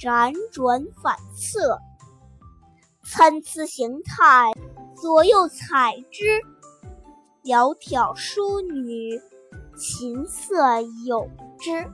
辗转反侧。参差荇菜，左右采之。窈窕淑女，琴瑟友之。